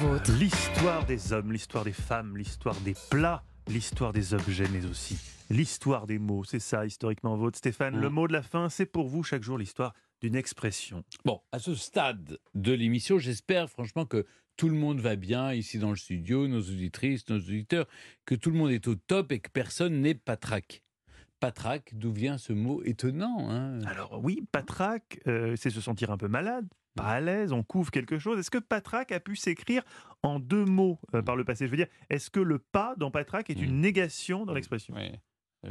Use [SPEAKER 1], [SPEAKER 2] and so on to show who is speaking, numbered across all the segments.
[SPEAKER 1] vôtre.
[SPEAKER 2] L'histoire des hommes, l'histoire des femmes, l'histoire des plats, l'histoire des objets, mais aussi l'histoire des mots. C'est ça, historiquement vôtre. Stéphane,
[SPEAKER 3] Mm.
[SPEAKER 2] le mot de la fin, c'est pour vous chaque jour l'histoire d'une expression.
[SPEAKER 3] Bon, à ce stade de l'émission, j'espère franchement que tout le monde va bien ici dans le studio, nos auditrices, nos auditeurs, que tout le monde est au top et que personne n'est patraque. Patraque, d'où vient ce mot étonnant hein?
[SPEAKER 2] Alors oui, patraque, euh, c'est se sentir un peu malade, pas à l'aise, on couvre quelque chose. Est-ce que patraque a pu s'écrire en deux mots euh, par le passé? Je veux dire, est-ce que le pas dans patraque est une négation dans l'expression?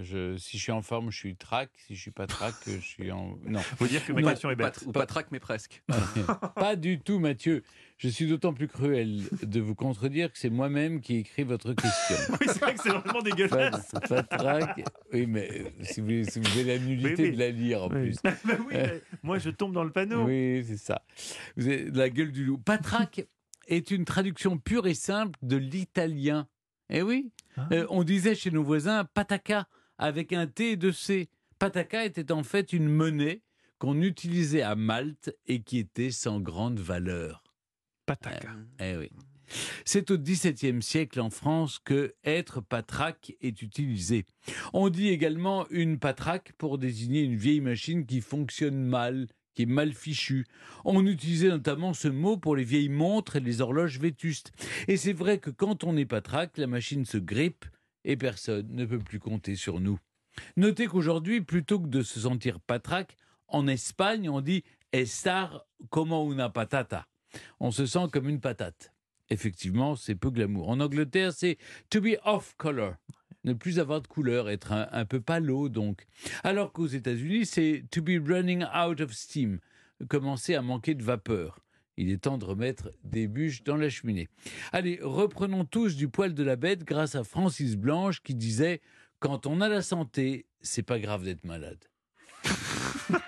[SPEAKER 3] Je, si je suis en forme, je suis trac. Si je suis pas trac, je suis en. Non.
[SPEAKER 2] Faut dire que ma question est bête.
[SPEAKER 4] Ou pas traque, mais presque.
[SPEAKER 3] pas du tout, Mathieu. Je suis d'autant plus cruel de vous contredire que c'est moi-même qui ai écrit votre question.
[SPEAKER 2] Oui, c'est vrai que c'est vraiment
[SPEAKER 3] Pas,
[SPEAKER 2] dégueulasse.
[SPEAKER 3] pas trac. Oui, mais euh, si vous, si vous avez la nullité
[SPEAKER 2] Oui, oui.
[SPEAKER 3] de la lire en
[SPEAKER 2] Oui.
[SPEAKER 3] plus.
[SPEAKER 2] Bah oui, mais moi je tombe dans le panneau.
[SPEAKER 3] Oui, c'est ça. Vous avez la gueule du loup. Patraque est une traduction pure et simple de l'italien. Eh oui.
[SPEAKER 2] Ah.
[SPEAKER 3] Euh, on disait chez nos voisins pataka avec un T et deux C. Pataka était en fait une monnaie qu'on utilisait à Malte et qui était sans grande valeur.
[SPEAKER 2] Pataka.
[SPEAKER 3] Eh oui. C'est au XVIIe siècle en France que être patraque est utilisé. On dit également une patraque pour désigner une vieille machine qui fonctionne mal, qui est mal fichue. On utilisait notamment ce mot pour les vieilles montres et les horloges vétustes. Et c'est vrai que quand on est patraque, la machine se grippe et personne ne peut plus compter sur nous. Notez qu'aujourd'hui, plutôt que de se sentir patraque, en Espagne, on dit estar como una patata. On se sent comme une patate. Effectivement, c'est peu glamour. En Angleterre, c'est to be off color. Ne plus avoir de couleur, être un, un peu palo donc. Alors qu'aux États-Unis, c'est to be running out of steam, commencer à manquer de vapeur. Il est temps de remettre des bûches dans la cheminée. Allez, reprenons tous du poil de la bête grâce à Francis Blanche qui disait Quand on a la santé, c'est pas grave d'être malade.